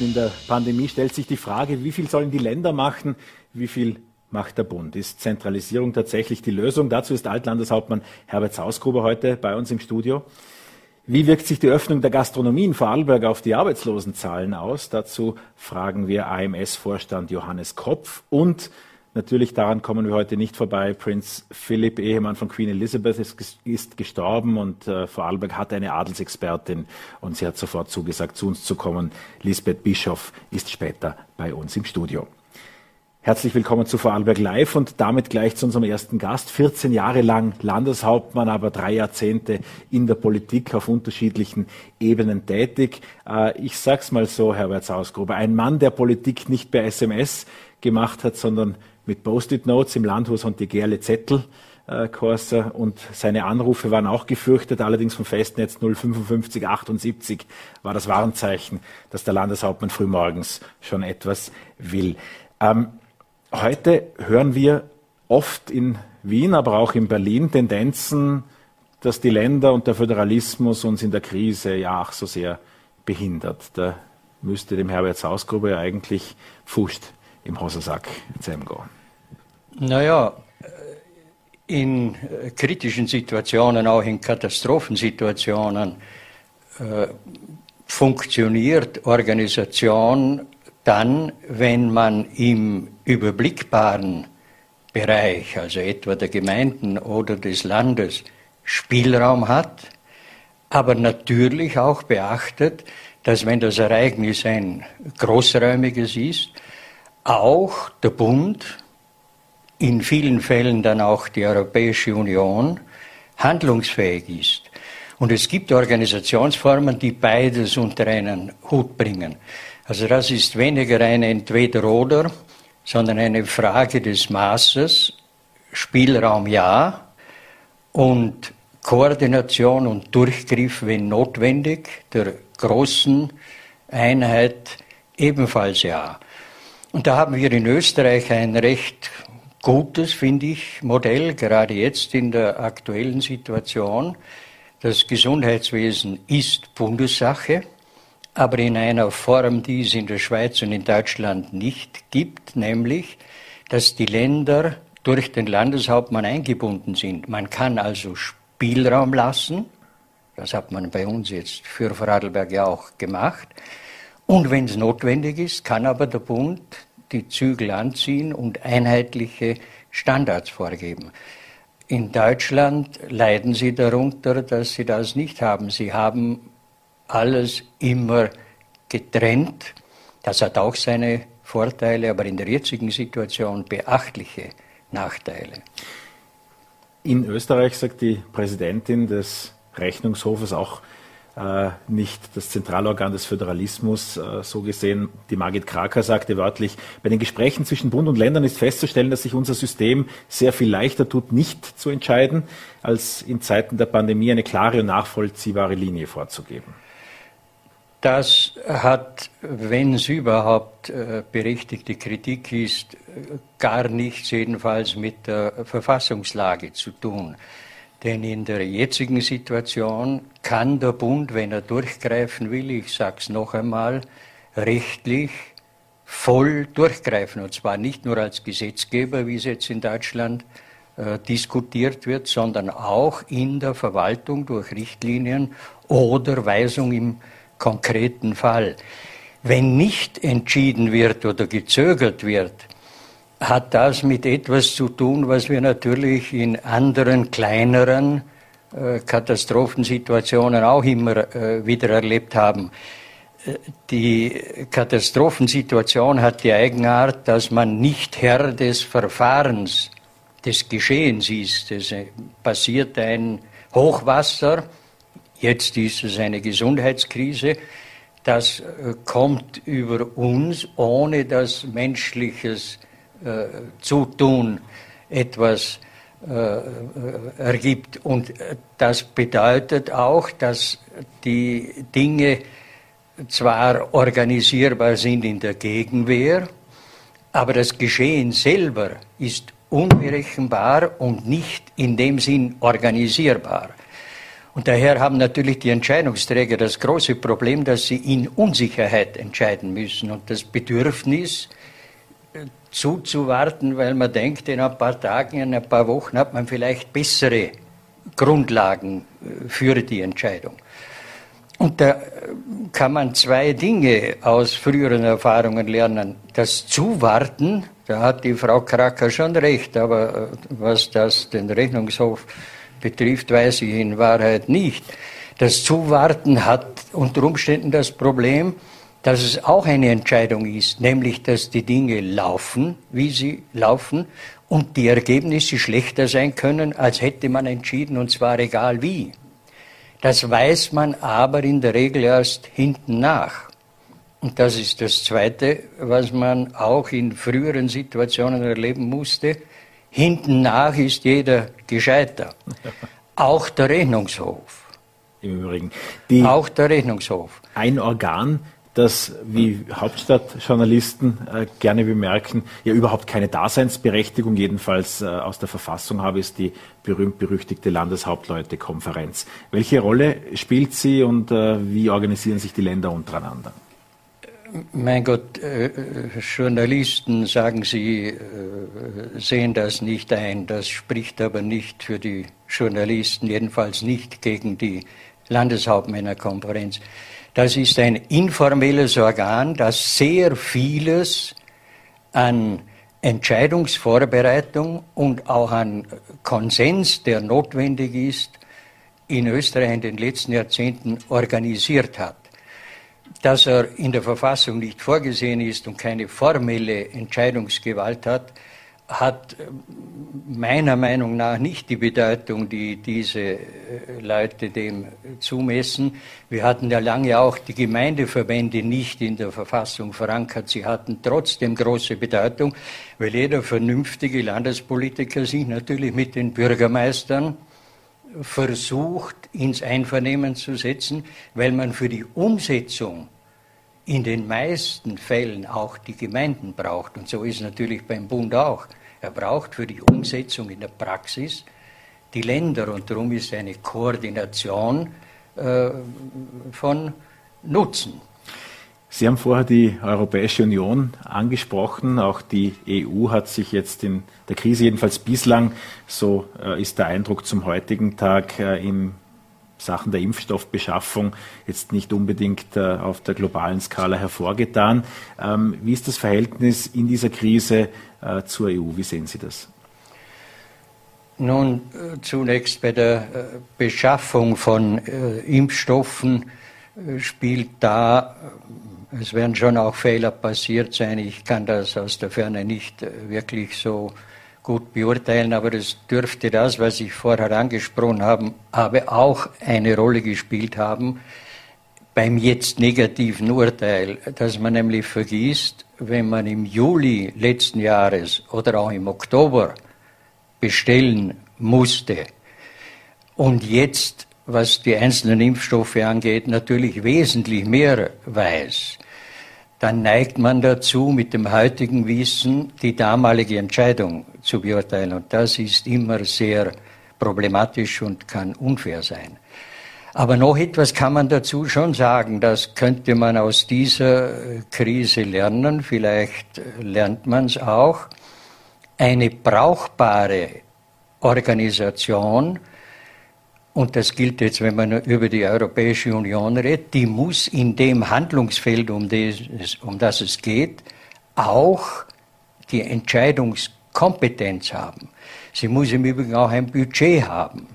Mitten in der Pandemie stellt sich die Frage, wie viel sollen die Länder machen, wie viel macht der Bund? Ist Zentralisierung tatsächlich die Lösung? Dazu ist Altlandeshauptmann Herbert Sausgruber heute bei uns im Studio. Wie wirkt sich die Öffnung der Gastronomie in Vorarlberg auf die Arbeitslosenzahlen aus? Dazu fragen wir AMS-Vorstand Johannes Kopf und Natürlich daran kommen wir heute nicht vorbei. Prinz Philipp, Ehemann von Queen Elizabeth, ist, ist gestorben und äh, Vorarlberg hat eine Adelsexpertin und sie hat sofort zugesagt, zu uns zu kommen. Lisbeth Bischoff ist später bei uns im Studio. Herzlich willkommen zu Vorarlberg Live und damit gleich zu unserem ersten Gast. 14 Jahre lang Landeshauptmann, aber drei Jahrzehnte in der Politik auf unterschiedlichen Ebenen tätig. Äh, ich sag's mal so, Herbert Sausgruber, ein Mann, der Politik nicht per SMS gemacht hat, sondern mit Post-it-Notes im Landhaus und die Gerle Zettel. Äh, und seine Anrufe waren auch gefürchtet, allerdings vom Festnetz 055 78 war das Warnzeichen, dass der Landeshauptmann frühmorgens schon etwas will. Ähm, heute hören wir oft in Wien, aber auch in Berlin Tendenzen, dass die Länder und der Föderalismus uns in der Krise ja auch so sehr behindert. Da müsste dem Herbert Sausgruber ja eigentlich Pfuscht im Hosensack zusammengehen. Naja, in äh, kritischen Situationen, auch in Katastrophensituationen, äh, funktioniert Organisation dann, wenn man im überblickbaren Bereich, also etwa der Gemeinden oder des Landes, Spielraum hat, aber natürlich auch beachtet, dass wenn das Ereignis ein großräumiges ist, auch der Bund in vielen Fällen dann auch die Europäische Union handlungsfähig ist. Und es gibt Organisationsformen, die beides unter einen Hut bringen. Also das ist weniger ein Entweder-Oder, sondern eine Frage des Maßes, Spielraum ja und Koordination und Durchgriff, wenn notwendig, der großen Einheit ebenfalls ja. Und da haben wir in Österreich ein recht gutes, finde ich, Modell, gerade jetzt in der aktuellen Situation. Das Gesundheitswesen ist Bundessache, aber in einer Form, die es in der Schweiz und in Deutschland nicht gibt, nämlich, dass die Länder durch den Landeshauptmann eingebunden sind. Man kann also Spielraum lassen, das hat man bei uns jetzt für Vorarlberg ja auch gemacht, und wenn es notwendig ist, kann aber der Bund die Zügel anziehen und einheitliche Standards vorgeben. In Deutschland leiden sie darunter, dass sie das nicht haben. Sie haben alles immer getrennt. Das hat auch seine Vorteile, aber in der jetzigen Situation beachtliche Nachteile. In Österreich sagt die Präsidentin des Rechnungshofes auch, nicht das Zentralorgan des Föderalismus. Äh, so gesehen, die Margit Kraker sagte wörtlich, bei den Gesprächen zwischen Bund und Ländern ist festzustellen, dass sich unser System sehr viel leichter tut, nicht zu entscheiden, als in Zeiten der Pandemie eine klare und nachvollziehbare Linie vorzugeben. Das hat, wenn es überhaupt äh, berechtigte Kritik ist, gar nichts jedenfalls mit der Verfassungslage zu tun. Denn in der jetzigen Situation kann der Bund, wenn er durchgreifen will, ich sage es noch einmal, rechtlich voll durchgreifen. Und zwar nicht nur als Gesetzgeber, wie es jetzt in Deutschland äh, diskutiert wird, sondern auch in der Verwaltung durch Richtlinien oder Weisung im konkreten Fall. Wenn nicht entschieden wird oder gezögert wird, hat das mit etwas zu tun, was wir natürlich in anderen kleineren äh, Katastrophensituationen auch immer äh, wieder erlebt haben. Äh, die Katastrophensituation hat die Eigenart, dass man nicht Herr des Verfahrens, des Geschehens ist. Es passiert ein Hochwasser, jetzt ist es eine Gesundheitskrise, das kommt über uns, ohne dass menschliches Zutun etwas äh, ergibt. Und das bedeutet auch, dass die Dinge zwar organisierbar sind in der Gegenwehr, aber das Geschehen selber ist unberechenbar und nicht in dem Sinn organisierbar. Und daher haben natürlich die Entscheidungsträger das große Problem, dass sie in Unsicherheit entscheiden müssen und das Bedürfnis äh, zuzuwarten, weil man denkt, in ein paar Tagen, in ein paar Wochen hat man vielleicht bessere Grundlagen äh, für die Entscheidung. Und da äh, kann man zwei Dinge aus früheren Erfahrungen lernen. Das Zuwarten, da hat die Frau Kracker schon recht, aber was das den Rechnungshof betrifft, weiß ich in Wahrheit nicht. Das Zuwarten hat unter Umständen das Problem, dass es auch eine Entscheidung ist, nämlich dass die Dinge laufen, wie sie laufen, und die Ergebnisse schlechter sein können, als hätte man entschieden, und zwar egal wie. Das weiß man aber in der Regel erst hinten nach. Und das ist das Zweite, was man auch in früheren Situationen erleben musste. Hinten nach ist jeder gescheiter. Auch der Rechnungshof. Im Übrigen. Auch der Rechnungshof. Ein Organ, das, wie Hauptstadtjournalisten äh, gerne bemerken, ja überhaupt keine Daseinsberechtigung, jedenfalls äh, aus der Verfassung habe, ist die berühmt-berüchtigte Landeshauptleutekonferenz. Welche Rolle spielt sie und äh, wie organisieren sich die Länder untereinander? Mein Gott, äh, Journalisten sagen Sie, äh, sehen das nicht ein. Das spricht aber nicht für die Journalisten, jedenfalls nicht gegen die Landeshauptmännerkonferenz. Das ist ein informelles Organ, das sehr vieles an Entscheidungsvorbereitung und auch an Konsens, der notwendig ist, in Österreich in den letzten Jahrzehnten organisiert hat. Dass er in der Verfassung nicht vorgesehen ist und keine formelle Entscheidungsgewalt hat, hat äh, meiner Meinung nach nicht die Bedeutung, die diese äh, Leute dem zumessen. Wir hatten ja lange auch die Gemeindeverbände nicht in der Verfassung verankert. Sie hatten trotzdem große Bedeutung, weil jeder vernünftige Landespolitiker sich natürlich mit den Bürgermeistern versucht, ins Einvernehmen zu setzen, weil man für die Umsetzung in den meisten Fällen auch die Gemeinden braucht. Und so ist es natürlich beim Bund auch. Er braucht für die Umsetzung in der Praxis die Länder und darum ist eine Koordination äh, von Nutzen. Sie haben vorher die Europäische Union angesprochen. Auch die EU hat sich jetzt in der Krise, jedenfalls bislang, so äh, ist der Eindruck zum heutigen Tag, äh, in Sachen der Impfstoffbeschaffung jetzt nicht unbedingt äh, auf der globalen Skala hervorgetan. Ähm, wie ist das Verhältnis in dieser Krise äh, zur EU? Wie sehen Sie das? Nun, äh, zunächst bei der Beschaffung von Impfstoffen spielt da es werden schon auch Fehler passiert sein. Ich kann das aus der Ferne nicht wirklich so gut beurteilen, aber es dürfte das, was ich vorher angesprochen habe, habe auch eine Rolle gespielt haben beim jetzt negativen Urteil, dass man nämlich vergisst, wenn man im Juli letzten Jahres oder auch im Oktober bestellen musste. Und jetzt was die einzelnen Impfstoffe angeht, natürlich wesentlich mehr weiß, dann neigt man dazu, mit dem heutigen Wissen die damalige Entscheidung zu beurteilen. Und das ist immer sehr problematisch und kann unfair sein. Aber noch etwas kann man dazu schon sagen, das könnte man aus dieser Krise lernen, vielleicht lernt man es auch. Eine brauchbare Organisation und das gilt jetzt, wenn man über die Europäische Union redet, die muss in dem Handlungsfeld, um das, um das es geht, auch die Entscheidungskompetenz haben. Sie muss im Übrigen auch ein Budget haben.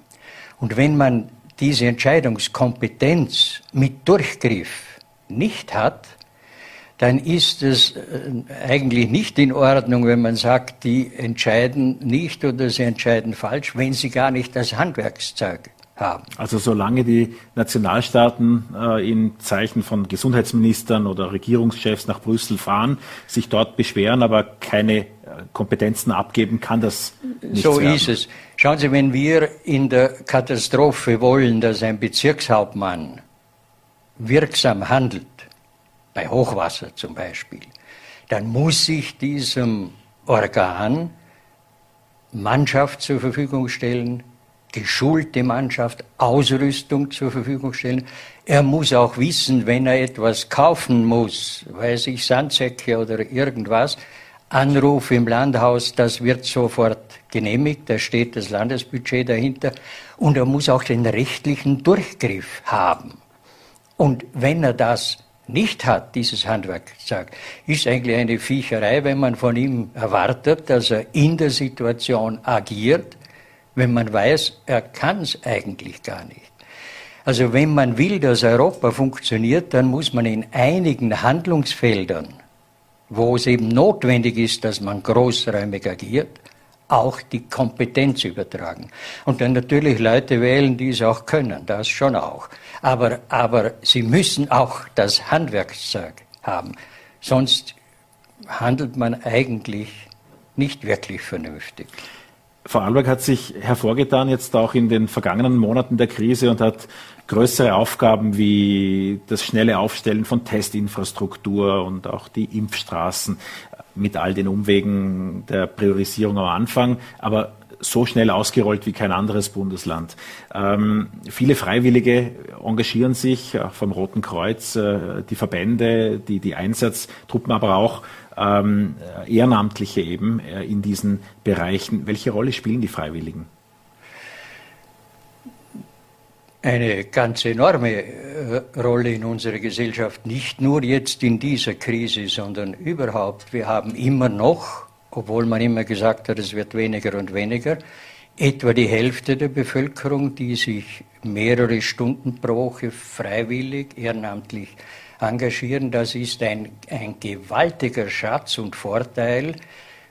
Und wenn man diese Entscheidungskompetenz mit Durchgriff nicht hat, dann ist es äh, eigentlich nicht in Ordnung, wenn man sagt, die entscheiden nicht oder sie entscheiden falsch, wenn sie gar nicht das Handwerkszeug haben. Also solange die Nationalstaaten äh, in Zeichen von Gesundheitsministern oder Regierungschefs nach Brüssel fahren, sich dort beschweren, aber keine äh, Kompetenzen abgeben, kann das nicht So werden. ist es. Schauen Sie, wenn wir in der Katastrophe wollen, dass ein Bezirkshauptmann wirksam handelt, bei Hochwasser zum Beispiel, dann muss sich diesem Organ Mannschaft zur Verfügung stellen, geschulte Mannschaft, Ausrüstung zur Verfügung stellen. Er muss auch wissen, wenn er etwas kaufen muss, weiß ich, Sandsäcke oder irgendwas, Anruf im Landhaus, das wird sofort genehmigt, da steht das Landesbudget dahinter und er muss auch den rechtlichen Durchgriff haben. Und wenn er das nicht hat, dieses Handwerkzeug, ist eigentlich eine Viecherei, wenn man von ihm erwartet, dass er in der Situation agiert, wenn man weiß, er kann es eigentlich gar nicht. Also wenn man will, dass Europa funktioniert, dann muss man in einigen Handlungsfeldern, wo es eben notwendig ist, dass man großräumig agiert, auch die Kompetenz übertragen. Und dann natürlich Leute wählen, die es auch können, das schon auch. Aber, aber sie müssen auch das Handwerkszeug haben. Sonst handelt man eigentlich nicht wirklich vernünftig. Vorarlberg hat sich hervorgetan jetzt auch in den vergangenen Monaten der Krise und hat größere Aufgaben wie das schnelle Aufstellen von Testinfrastruktur und auch die Impfstraßen mit all den Umwegen der Priorisierung am Anfang, aber so schnell ausgerollt wie kein anderes Bundesland. Ähm, viele Freiwillige engagieren sich, auch vom Roten Kreuz, äh, die Verbände, die, die Einsatztruppen, aber auch ähm, Ehrenamtliche eben äh, in diesen Bereichen. Welche Rolle spielen die Freiwilligen? eine ganz enorme äh, Rolle in unserer Gesellschaft, nicht nur jetzt in dieser Krise, sondern überhaupt. Wir haben immer noch, obwohl man immer gesagt hat, es wird weniger und weniger, etwa die Hälfte der Bevölkerung, die sich mehrere Stunden pro Woche freiwillig, ehrenamtlich engagieren. Das ist ein, ein gewaltiger Schatz und Vorteil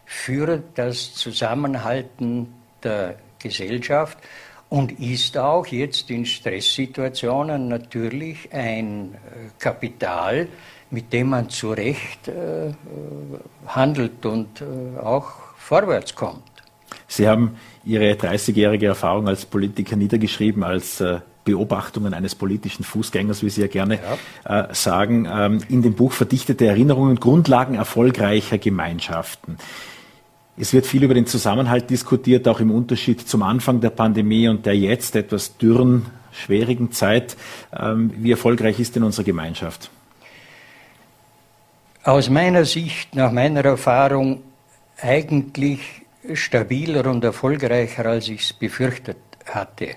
für das Zusammenhalten der Gesellschaft und ist auch jetzt in Stresssituationen natürlich ein äh, Kapital, mit dem man zu Recht äh, handelt und äh, auch vorwärts kommt. Sie haben Ihre 30-jährige Erfahrung als Politiker niedergeschrieben, als äh, Beobachtungen eines politischen Fußgängers, wie Sie ja gerne ja. Äh, sagen, ähm, in dem Buch Verdichtete Erinnerungen, Grundlagen erfolgreicher Gemeinschaften. Es wird viel über den Zusammenhalt diskutiert, auch im Unterschied zum Anfang der Pandemie und der jetzt etwas dürren, schwierigen Zeit. Ähm, wie erfolgreich ist denn unsere Gemeinschaft? Aus meiner Sicht, nach meiner Erfahrung, eigentlich stabiler und erfolgreicher, als ich es befürchtet hatte.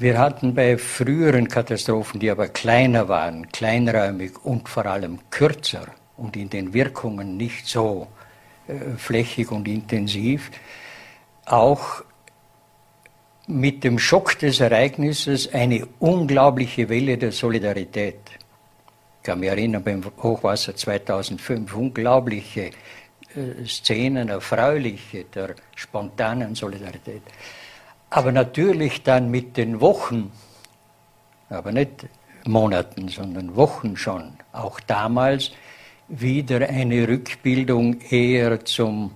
Wir hatten bei früheren Katastrophen, die aber kleiner waren, kleinräumig und vor allem kürzer und in den Wirkungen nicht so äh, flächig und intensiv, auch mit dem Schock des Ereignisses eine unglaubliche Welle der Solidarität. Ich kann mich erinnern, beim Hochwasser 2005, unglaubliche äh, Szenen, erfreuliche der spontanen Solidarität. Aber natürlich dann mit den Wochen, aber nicht Monaten, sondern Wochen schon, auch damals wieder eine Rückbildung eher zum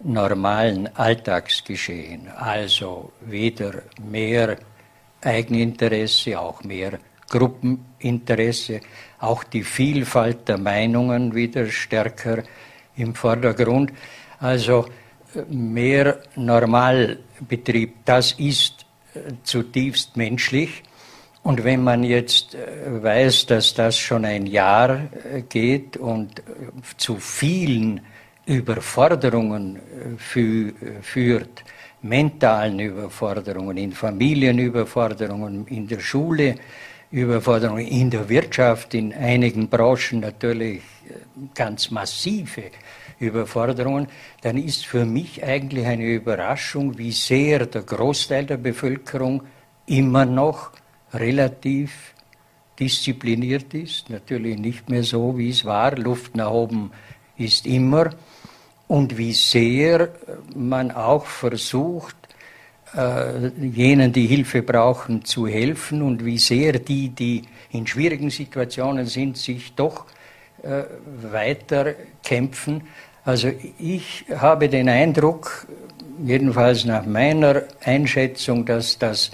normalen Alltagsgeschehen. Also wieder mehr Eigeninteresse, auch mehr Gruppeninteresse, auch die Vielfalt der Meinungen wieder stärker im Vordergrund. Also mehr Normalbetrieb, das ist äh, zutiefst menschlich. Und wenn man jetzt äh, weiß, dass das schon ein Jahr äh, geht und zu vielen Überforderungen führt, mentalen Überforderungen, in Familienüberforderungen, in der Schule Überforderungen, in der Wirtschaft, in einigen Branchen natürlich ganz massive Überforderungen, dann ist für mich eigentlich eine Überraschung, wie sehr der Großteil der Bevölkerung immer noch relativ diszipliniert ist, natürlich nicht mehr so, wie es war. Luft nach oben ist immer. Und wie sehr man auch versucht, äh, jenen, die Hilfe brauchen, zu helfen und wie sehr die, die in schwierigen Situationen sind, sich doch äh, weiter kämpfen. Also ich habe den Eindruck, jedenfalls nach meiner Einschätzung, dass das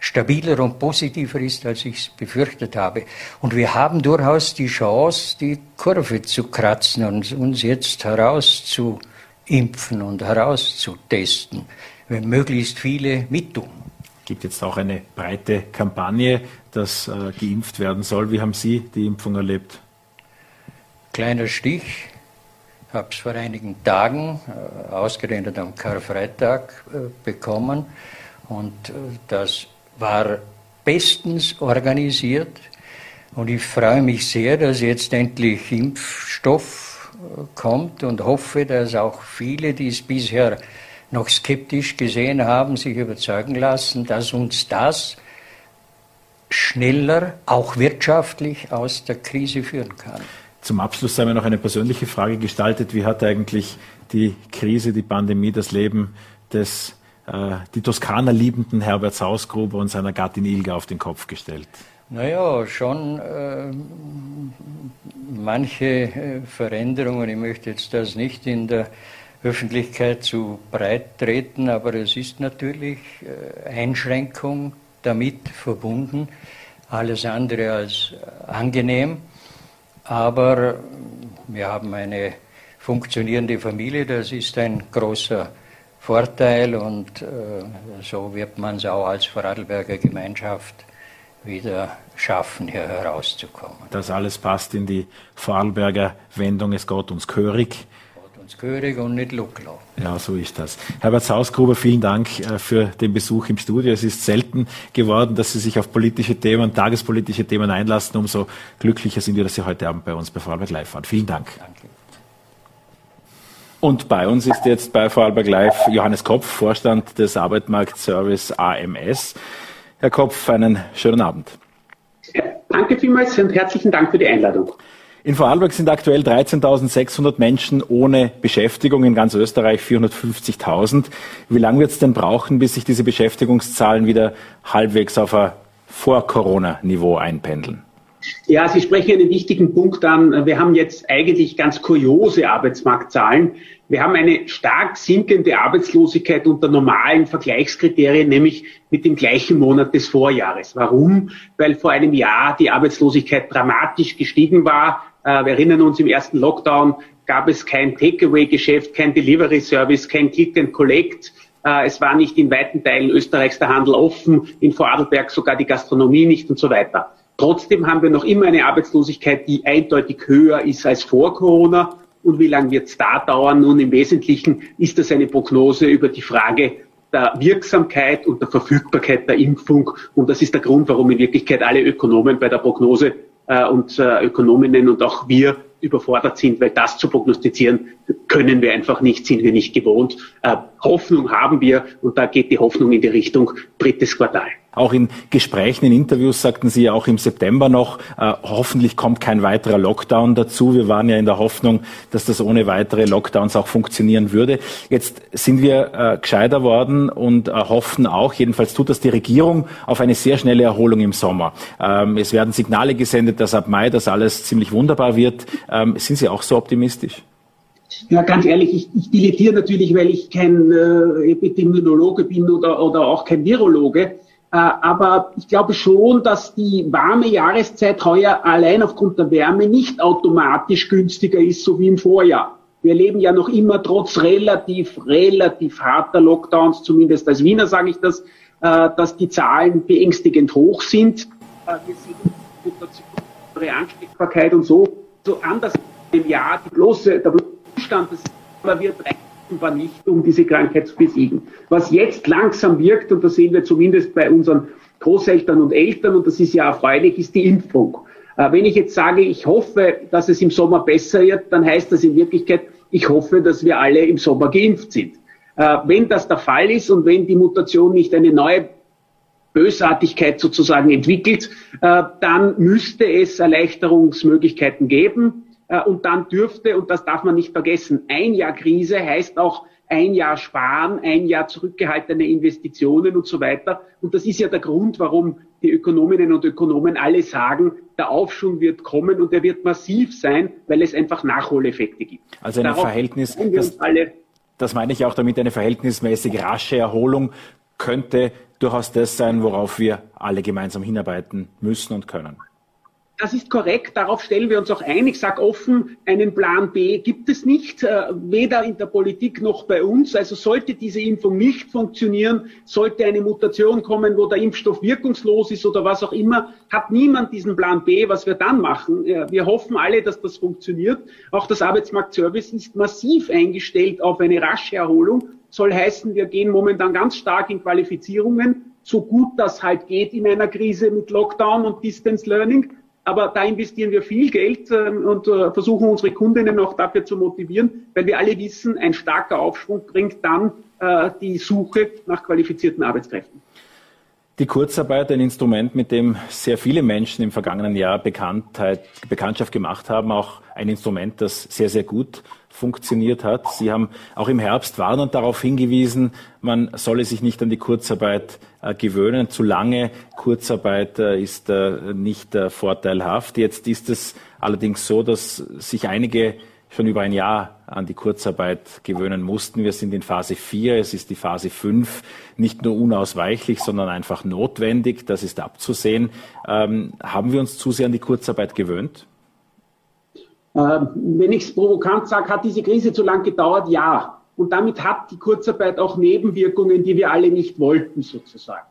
stabiler und positiver ist, als ich es befürchtet habe. Und wir haben durchaus die Chance, die Kurve zu kratzen und uns jetzt herauszuentwickeln impfen und herauszutesten, möglichst viele mittun. Es gibt jetzt auch eine breite Kampagne, dass äh, geimpft werden soll. Wie haben Sie die Impfung erlebt? Kleiner Stich. Ich habe es vor einigen Tagen, äh, ausgerechnet am Karfreitag, äh, bekommen. Und äh, das war bestens organisiert. Und ich freue mich sehr, dass jetzt endlich Impfstoff äh, kommt und hoffe, dass auch viele, die es bisher noch skeptisch gesehen haben, sich überzeugen lassen, dass uns das schneller, auch wirtschaftlich, aus der Krise führen kann. Zum Abschluss sei mir noch eine persönliche Frage gestaltet. Wie hat eigentlich die Krise, die Pandemie, das Leben des äh, die Toskana liebenden Herbert Sausgruber und seiner Gattin Ilga auf den Kopf gestellt? Naja, schon äh, manche äh, Veränderungen. Ich möchte jetzt das nicht in der Öffentlichkeit zu breit treten, aber es ist natürlich äh, Einschränkung damit verbunden, alles andere als äh, angenehm. Aber wir haben eine funktionierende Familie, das ist ein großer Vorteil und äh, so wird man es auch als Vorarlberger Gemeinschaft wieder schaffen, hier herauszukommen. Das alles passt in die Vorarlberger Wendung, es Gott uns Körig. Uns Körig und nicht Luklo. Ja, so ist das. Herbert Sausgruber, vielen Dank äh, für den Besuch im Studio. Es ist selten geworden, dass Sie sich auf politische Themen, tagespolitische Themen einlassen. Umso glücklicher sind wir, dass Sie heute Abend bei uns bei Vorarlberg Live waren. Vielen Dank. Danke. Und bei uns ist jetzt bei Vorarlberg Live Johannes Kopf, Vorstand des Arbeitsmarktservice AMS. Herr Kopf, einen schönen Abend. Danke vielmals und herzlichen Dank für die Einladung. In Vorarlberg sind aktuell 13.600 Menschen ohne Beschäftigung, in ganz Österreich 450.000. Wie lange wird es denn brauchen, bis sich diese Beschäftigungszahlen wieder halbwegs auf ein Vor-Corona-Niveau einpendeln? Ja, Sie sprechen einen wichtigen Punkt an. Wir haben jetzt eigentlich ganz kuriose Arbeitsmarktzahlen. Wir haben eine stark sinkende Arbeitslosigkeit unter normalen Vergleichskriterien, nämlich mit dem gleichen Monat des Vorjahres. Warum? Weil vor einem Jahr die Arbeitslosigkeit dramatisch gestiegen war. Äh, wir erinnern uns, im ersten Lockdown gab es kein Takeaway-Geschäft, kein Delivery-Service, kein Click and Collect. Äh, es war nicht in weiten Teilen Österreichs der Handel offen, in Vorarlberg sogar die Gastronomie nicht und so weiter. Trotzdem haben wir noch immer eine Arbeitslosigkeit, die eindeutig höher ist als vor Corona. Und wie lange wird es da dauern? Nun, im Wesentlichen ist das eine Prognose über die Frage der Wirksamkeit und der Verfügbarkeit der Impfung. Und das ist der Grund, warum in Wirklichkeit alle Ökonomen bei der Prognose äh, und äh, Ökonominnen und auch wir überfordert sind, weil das zu prognostizieren können wir einfach nicht, sind wir nicht gewohnt. Äh, Hoffnung haben wir und da geht die Hoffnung in die Richtung drittes Quartal. Auch in Gesprächen, in Interviews sagten Sie ja auch im September noch, äh, hoffentlich kommt kein weiterer Lockdown dazu. Wir waren ja in der Hoffnung, dass das ohne weitere Lockdowns auch funktionieren würde. Jetzt sind wir äh, gescheiter worden und äh, hoffen auch, jedenfalls tut das die Regierung, auf eine sehr schnelle Erholung im Sommer. Ähm, es werden Signale gesendet, dass ab Mai das alles ziemlich wunderbar wird. Ähm, sind Sie auch so optimistisch? Ja, ganz ehrlich, ich, ich dilettiere natürlich, weil ich kein äh, Epidemiologe bin oder, oder auch kein Virologe. Äh, aber ich glaube schon, dass die warme Jahreszeit heuer allein aufgrund der Wärme nicht automatisch günstiger ist, so wie im Vorjahr. Wir erleben ja noch immer trotz relativ, relativ harter Lockdowns, zumindest als Wiener sage ich das, äh, dass die Zahlen beängstigend hoch sind. Äh, wir sehen Mutation, Ansteckbarkeit und so, so anders im Jahr. Die bloße, der Zustand des wird war nicht, um diese Krankheit zu besiegen. Was jetzt langsam wirkt, und das sehen wir zumindest bei unseren Großeltern und Eltern, und das ist ja erfreulich, ist die Impfung. Äh, wenn ich jetzt sage, ich hoffe, dass es im Sommer besser wird, dann heißt das in Wirklichkeit, ich hoffe, dass wir alle im Sommer geimpft sind. Äh, wenn das der Fall ist und wenn die Mutation nicht eine neue Bösartigkeit sozusagen entwickelt, äh, dann müsste es Erleichterungsmöglichkeiten geben. Äh, und dann dürfte, und das darf man nicht vergessen, ein Jahr Krise heißt auch ein Jahr sparen, ein Jahr zurückgehaltene Investitionen und so weiter. Und das ist ja der Grund, warum die Ökonominnen und Ökonomen alle sagen, der Aufschwung wird kommen und er wird massiv sein, weil es einfach Nachholeffekte gibt. Also ein Verhältnis, das, das meine ich auch damit, eine verhältnismäßig rasche Erholung könnte durchaus das sein, worauf wir alle gemeinsam hinarbeiten müssen und können. Das ist korrekt, darauf stellen wir uns auch ein. Ich sage offen, einen Plan B gibt es nicht, äh, weder in der Politik noch bei uns. Also sollte diese Impfung nicht funktionieren, sollte eine Mutation kommen, wo der Impfstoff wirkungslos ist oder was auch immer, hat niemand diesen Plan B, was wir dann machen. Wir hoffen alle, dass das funktioniert. Auch das Arbeitsmarktservice ist massiv eingestellt auf eine rasche Erholung. Soll heißen, wir gehen momentan ganz stark in Qualifizierungen, so gut das halt geht in einer Krise mit Lockdown und Distance Learning. Aber da investieren wir viel Geld äh, und äh, versuchen unsere Kundinnen auch dafür zu motivieren, weil wir alle wissen, ein starker Aufschwung bringt dann äh, die Suche nach qualifizierten Arbeitskräften. Die Kurzarbeit, ein Instrument, mit dem sehr viele Menschen im vergangenen Jahr Bekanntheit, Bekanntschaft gemacht haben, auch ein Instrument, das sehr, sehr gut funktioniert hat. Sie haben auch im Herbst warnend darauf hingewiesen, man solle sich nicht an die Kurzarbeit gewöhnen. Zu lange Kurzarbeit äh, ist äh, nicht äh, vorteilhaft. Jetzt ist es allerdings so, dass sich einige schon über ein Jahr an die Kurzarbeit gewöhnen mussten. Wir sind in Phase 4, es ist die Phase 5, nicht nur unausweichlich, sondern einfach notwendig, das ist abzusehen. Ähm, haben wir uns zu sehr an die Kurzarbeit gewöhnt? Ähm, wenn ich es provokant sage, hat diese Krise zu lang gedauert? Ja. Und damit hat die Kurzarbeit auch Nebenwirkungen, die wir alle nicht wollten, sozusagen.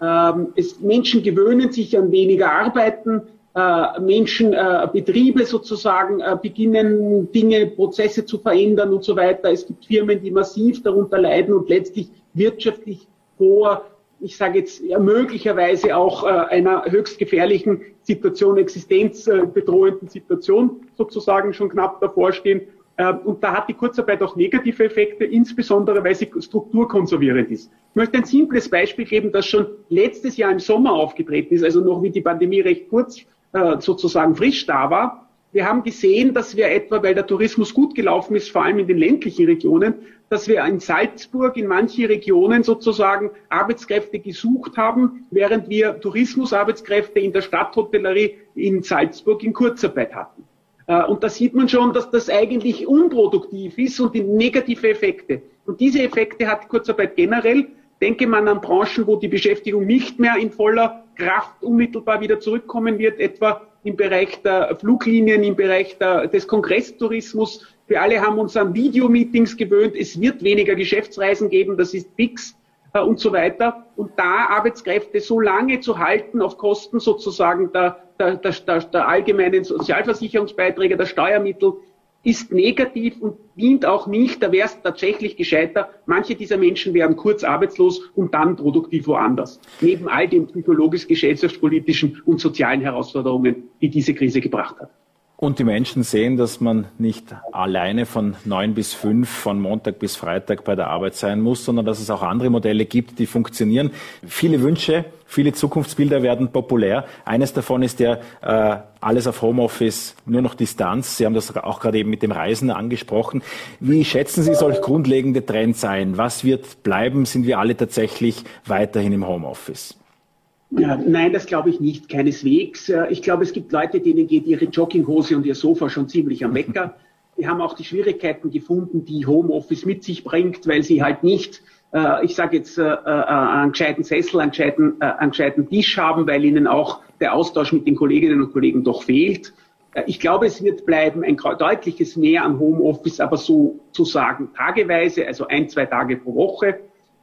Ähm, es, Menschen gewöhnen sich an weniger Arbeiten, äh, Menschen, äh, Betriebe sozusagen äh, beginnen Dinge, Prozesse zu verändern und so weiter. Es gibt Firmen, die massiv darunter leiden und letztlich wirtschaftlich vor ich sage jetzt ja, möglicherweise auch äh, einer höchst gefährlichen Situation, existenzbedrohenden Situation sozusagen schon knapp davor stehen. Äh, und da hat die Kurzarbeit auch negative Effekte, insbesondere weil sie strukturkonservierend ist. Ich möchte ein simples Beispiel geben, das schon letztes Jahr im Sommer aufgetreten ist, also noch wie die Pandemie recht kurz äh, sozusagen frisch da war. Wir haben gesehen, dass wir etwa, weil der Tourismus gut gelaufen ist, vor allem in den ländlichen Regionen, dass wir in Salzburg in manchen Regionen sozusagen Arbeitskräfte gesucht haben, während wir Tourismusarbeitskräfte in der Stadthotellerie in Salzburg in Kurzarbeit hatten. Äh, und da sieht man schon, dass das eigentlich unproduktiv ist und die negative Effekte. Und diese Effekte hat Kurzarbeit generell. Denke man an Branchen, wo die Beschäftigung nicht mehr in voller Kraft unmittelbar wieder zurückkommen wird, etwa im Bereich der Fluglinien, im Bereich der, des Kongresstourismus. Wir alle haben uns an Videomeetings gewöhnt. Es wird weniger Geschäftsreisen geben, das ist fix äh, und so weiter. Und da Arbeitskräfte so lange zu halten auf Kosten sozusagen der, der, der, der allgemeinen Sozialversicherungsbeiträge, der Steuermittel, ist negativ und dient auch nicht, da wäre es tatsächlich gescheiter. Manche dieser Menschen werden kurz arbeitslos und dann produktiv woanders. Neben all den psychologisch, gesellschaftspolitischen und sozialen Herausforderungen, die diese Krise gebracht hat. Und die Menschen sehen, dass man nicht alleine von neun bis fünf, von Montag bis Freitag bei der Arbeit sein muss, sondern dass es auch andere Modelle gibt, die funktionieren. Viele Wünsche, viele Zukunftsbilder werden populär. Eines davon ist ja äh, alles auf Homeoffice, nur noch Distanz. Sie haben das auch gerade eben mit dem Reisen angesprochen. Wie schätzen Sie solch grundlegende Trends ein? Was wird bleiben? Sind wir alle tatsächlich weiterhin im Homeoffice? Ja, nein, das glaube ich nicht, keineswegs. Äh, ich glaube, es gibt Leute, denen geht ihre Jogginghose und ihr Sofa schon ziemlich am Wecker. Die haben auch die Schwierigkeiten gefunden, die Homeoffice mit sich bringt, weil sie halt nicht, äh, ich sage jetzt, äh, einen gescheiten Sessel, einen gescheiten, einen gescheiten Tisch haben, weil ihnen auch der Austausch mit den Kolleginnen und Kollegen doch fehlt. Ich glaube, es wird bleiben ein deutliches Mehr an Homeoffice, aber so zu sagen tageweise, also ein, zwei Tage pro Woche.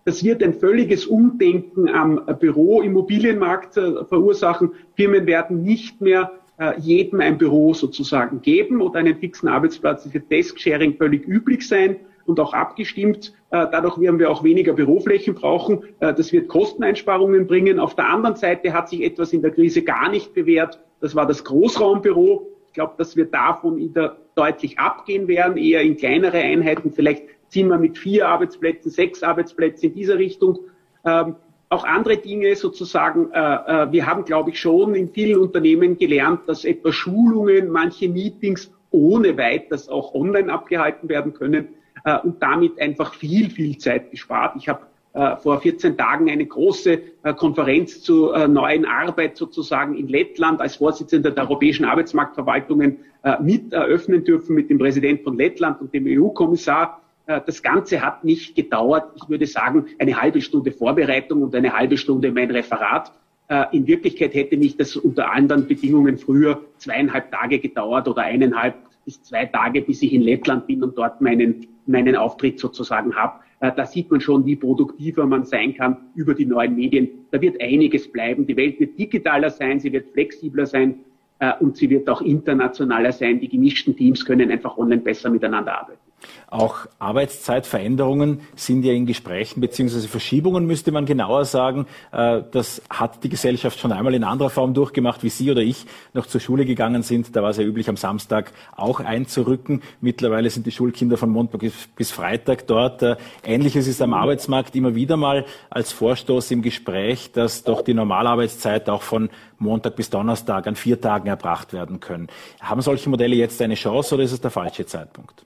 Das wird ein völliges Umdenken am Büro-Immobilienmarkt äh, verursachen. Firmen werden nicht mehr äh, jedem ein Büro sozusagen geben oder einen fixen Arbeitsplatz. Es wird Desk-Sharing völlig üblich sein und auch abgestimmt. Äh, dadurch werden wir auch weniger Büroflächen brauchen. Das wird Kosteneinsparungen bringen. Auf der anderen Seite hat sich etwas in der Krise gar nicht bewährt. Das war das Großraumbüro. Ich glaube, dass wir davon wieder deutlich abgehen werden, eher in kleinere Einheiten, vielleicht Zimmer mit vier Arbeitsplätzen, sechs Arbeitsplätzen in dieser Richtung. Ähm, auch andere Dinge sozusagen. Äh, äh, wir haben, glaube ich, schon in vielen Unternehmen gelernt, dass etwa Schulungen, manche Meetings ohne weiteres auch online abgehalten werden können äh, und damit einfach viel, viel Zeit gespart. Ich habe äh, vor 14 Tagen eine große äh, Konferenz zur neuen Arbeit sozusagen in Lettland als Vorsitzender der Europäischen Arbeitsmarktverwaltungen mit eröffnen dürfen mit dem Präsident von Lettland und dem EU-Kommissar. Äh, das Ganze hat nicht gedauert, ich würde sagen, eine halbe Stunde Vorbereitung und eine halbe Stunde mein Referat. Äh, in Wirklichkeit hätte mich das unter anderen Bedingungen früher zweieinhalb Tage gedauert oder eineinhalb bis zwei Tage, bis ich in Lettland bin und dort meinen, meinen Auftritt sozusagen habe. Äh, da sieht man schon, wie produktiver man sein kann über die neuen Medien. Da wird einiges bleiben. Die Welt wird digitaler sein, sie wird flexibler sein und sie wird auch internationaler sein. Die gemischten Teams können einfach online besser miteinander arbeiten. Auch Arbeitszeitveränderungen sind ja in Gesprächen, beziehungsweise Verschiebungen müsste man genauer sagen. Äh, das hat die Gesellschaft schon einmal in anderer Form durchgemacht, wie Sie oder ich noch zur Schule gegangen sind. Da war es ja üblich, am Samstag auch einzurücken. Mittlerweile sind die Schulkinder von Montag bis Freitag dort. Äh, Ähnliches ist am Arbeitsmarkt immer wieder mal als Vorstoß im Gespräch, dass doch die Normalarbeitszeit auch von Montag bis Donnerstag an vier Tagen erbracht werden können. Haben solche Modelle jetzt eine Chance oder ist es der falsche Zeitpunkt?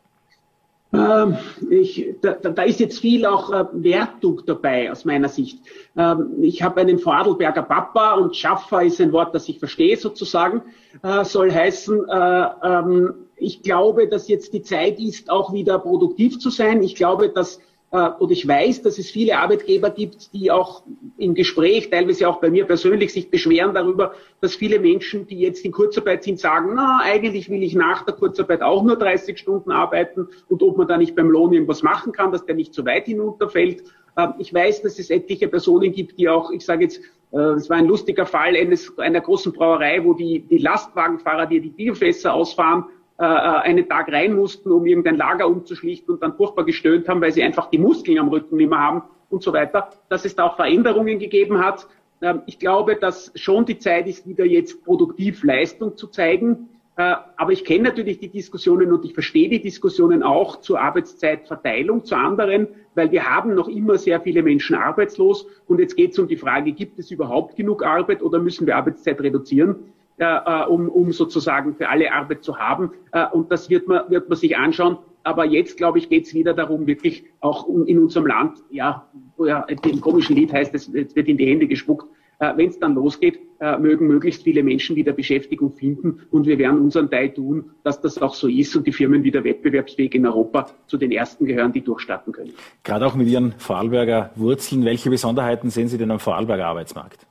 Ähm, ich, da, da ist jetzt viel auch äh, Wertung dabei aus meiner Sicht. Ähm, ich habe einen Vorarlberger Papa und Schaffer ist ein Wort, das ich verstehe sozusagen, äh, soll heißen, äh, ähm, ich glaube, dass jetzt die Zeit ist, auch wieder produktiv zu sein. Ich glaube, dass und ich weiß, dass es viele Arbeitgeber gibt, die auch im Gespräch, teilweise auch bei mir persönlich, sich beschweren darüber, dass viele Menschen, die jetzt in Kurzarbeit sind, sagen, na, eigentlich will ich nach der Kurzarbeit auch nur 30 Stunden arbeiten und ob man da nicht beim Lohn irgendwas machen kann, dass der nicht zu weit hinunterfällt. Äh, ich weiß, dass es etliche Personen gibt, die auch, ich sage jetzt, äh, es war ein lustiger Fall eines, einer großen Brauerei, wo die, die Lastwagenfahrer, die die Bierfässer ausfahren, äh, äh, einen Tag rein mussten, um irgendein Lager umzuschlichten und dann furchtbar gestöhnt haben, weil sie einfach die Muskeln am Rücken nicht mehr haben und so weiter, dass es da auch Veränderungen gegeben hat. Ähm, ich glaube, dass schon die Zeit ist, wieder jetzt produktiv Leistung zu zeigen. Äh, aber ich kenne natürlich die Diskussionen und ich verstehe die Diskussionen auch zur Arbeitszeitverteilung zu anderen, weil wir haben noch immer sehr viele Menschen arbeitslos. Und jetzt geht es um die Frage, gibt es überhaupt genug Arbeit oder müssen wir Arbeitszeit reduzieren? Äh, um, um sozusagen für alle Arbeit zu haben. Äh, und das wird man, wird man sich anschauen. Aber jetzt, glaube ich, geht es wieder darum, wirklich auch in unserem Land, ja, wo ja im komischen Lied heißt, es wird in die Hände gespuckt, äh, wenn es dann losgeht, äh, mögen möglichst viele Menschen wieder Beschäftigung finden und wir werden unseren Teil tun, dass das auch so ist und die Firmen wieder wettbewerbsfähig in Europa zu den ersten gehören, die durchstarten können. Gerade auch mit Ihren Vorarlberger Wurzeln, welche Besonderheiten sehen Sie denn am Vorarlberger Arbeitsmarkt?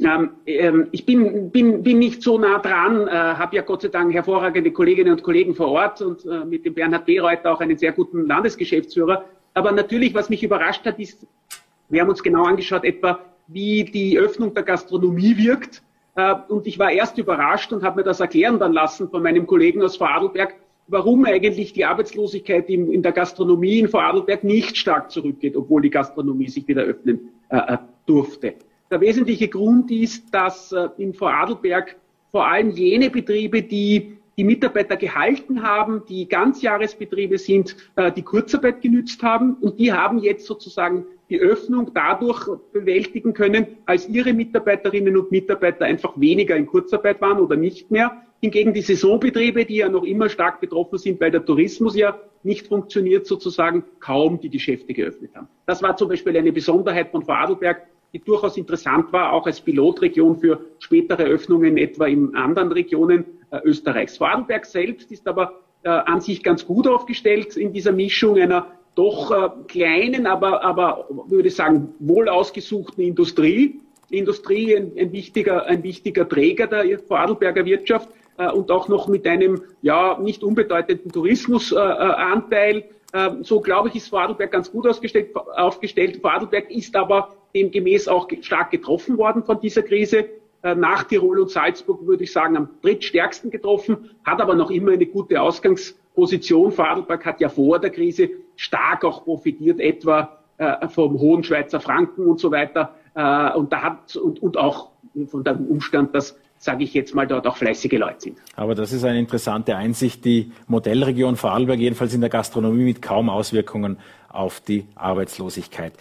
Ähm, ähm, ich bin, bin, bin nicht so nah dran, äh, habe ja Gott sei Dank hervorragende Kolleginnen und Kollegen vor Ort und äh, mit dem Bernhard Bereuter auch einen sehr guten Landesgeschäftsführer. Aber natürlich, was mich überrascht hat, ist, wir haben uns genau angeschaut, etwa wie die Öffnung der Gastronomie wirkt. Äh, und ich war erst überrascht und habe mir das erklären dann lassen von meinem Kollegen aus Vorarlberg, warum eigentlich die Arbeitslosigkeit in, in der Gastronomie in Vorarlberg nicht stark zurückgeht, obwohl die Gastronomie sich wieder öffnen äh, äh durfte. Der wesentliche Grund ist, dass äh, in Vorarlberg vor allem jene Betriebe, die die Mitarbeiter gehalten haben, die Ganzjahresbetriebe sind, äh, die Kurzarbeit genützt haben und die haben jetzt sozusagen die Öffnung dadurch bewältigen können, als ihre Mitarbeiterinnen und Mitarbeiter einfach weniger in Kurzarbeit waren oder nicht mehr. Hingegen die Saisonbetriebe, die ja noch immer stark betroffen sind, weil der Tourismus ja nicht funktioniert, sozusagen kaum die Geschäfte geöffnet haben. Das war zum Beispiel eine Besonderheit von Vorarlberg, die durchaus interessant war, auch als Pilotregion für spätere Öffnungen etwa in anderen Regionen äh, Österreichs. Vorarlberg selbst ist aber äh, an sich ganz gut aufgestellt in dieser Mischung einer doch äh, kleinen, aber, aber würde ich sagen, wohl ausgesuchten Industrie. Die Industrie ein, ein, wichtiger, ein wichtiger Träger der Vorarlberger Wirtschaft äh, und auch noch mit einem ja nicht unbedeutenden Tourismusanteil. Äh, äh, so glaube ich, ist Vorarlberg ganz gut aufgestellt. aufgestellt. Vorarlberg ist aber demgemäß auch stark getroffen worden von dieser Krise. Äh, nach Tirol und Salzburg würde ich sagen am drittstärksten getroffen, hat aber noch immer eine gute Ausgangsposition. Vorarlberg hat ja vor der Krise stark auch profitiert, etwa äh, vom hohen Schweizer Franken und so weiter. Äh, und da hat und, und auch von dem Umstand, dass sage ich jetzt mal, dort auch fleißige Leute sind. Aber das ist eine interessante Einsicht. Die Modellregion Vorarlberg, jedenfalls in der Gastronomie, mit kaum Auswirkungen auf die Arbeitslosigkeit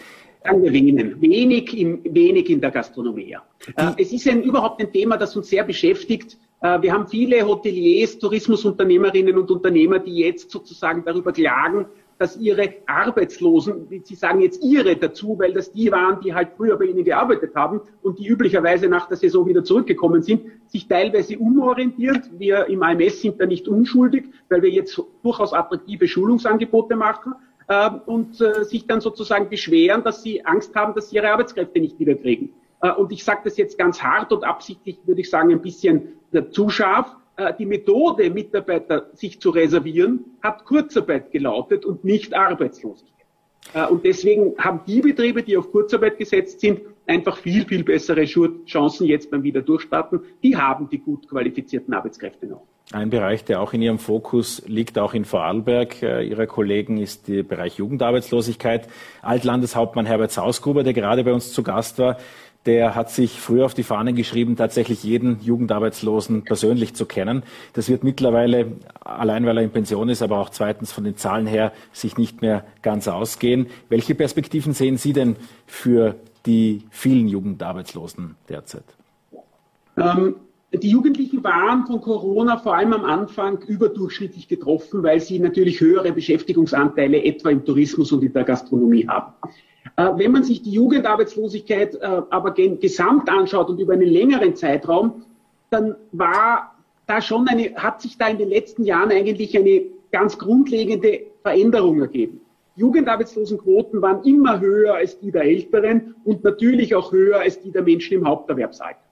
wir wenig, wenig, im, wenig in der Gastronomie. Äh, es ist ein, überhaupt ein Thema, das uns sehr beschäftigt. Äh, wir haben viele Hoteliers, Tourismusunternehmerinnen und Unternehmer, die jetzt sozusagen darüber klagen, dass ihre Arbeitslosen, Sie sagen jetzt ihre dazu, weil das die waren, die halt früher bei ihnen gearbeitet haben und die üblicherweise nach der Saison wieder zurückgekommen sind, sich teilweise umorientiert. Wir im AMS sind da nicht unschuldig, weil wir jetzt durchaus attraktive Schulungsangebote machen äh, und äh, sich dann sozusagen beschweren, dass sie Angst haben, dass sie ihre Arbeitskräfte nicht wiederkriegen. Äh, und ich sage das jetzt ganz hart und absichtlich, würde ich sagen, ein bisschen äh, zu scharf. Äh, die Methode, Mitarbeiter sich zu reservieren, hat Kurzarbeit gelautet und nicht Arbeitslosigkeit. Und deswegen haben die Betriebe, die auf Kurzarbeit gesetzt sind, einfach viel, viel bessere Chancen jetzt beim Wiederdurchstarten. Die haben die gut qualifizierten Arbeitskräfte noch. Ein Bereich, der auch in Ihrem Fokus liegt, auch in Vorarlberg, äh, Ihrer Kollegen, ist der Bereich Jugendarbeitslosigkeit. Altlandeshauptmann Herbert Sausgruber, der gerade bei uns zu Gast war, der hat sich früher auf die Fahnen geschrieben, tatsächlich jeden Jugendarbeitslosen persönlich zu kennen. Das wird mittlerweile, allein weil er in Pension ist, aber auch zweitens von den Zahlen her, sich nicht mehr ganz ausgehen. Welche Perspektiven sehen Sie denn für die vielen Jugendarbeitslosen derzeit? Ähm, die Jugendlichen waren von Corona vor allem am Anfang überdurchschnittlich getroffen, weil sie natürlich höhere Beschäftigungsanteile etwa im Tourismus und in der Gastronomie haben. Äh, wenn man sich die Jugendarbeitslosigkeit äh, aber gesamt anschaut und über einen längeren Zeitraum, dann war da schon eine, hat sich da in den letzten Jahren eigentlich eine ganz grundlegende Veränderung ergeben. Jugendarbeitslosenquoten waren immer höher als die der Älteren und natürlich auch höher als die der Menschen im Haupterwerbsalter.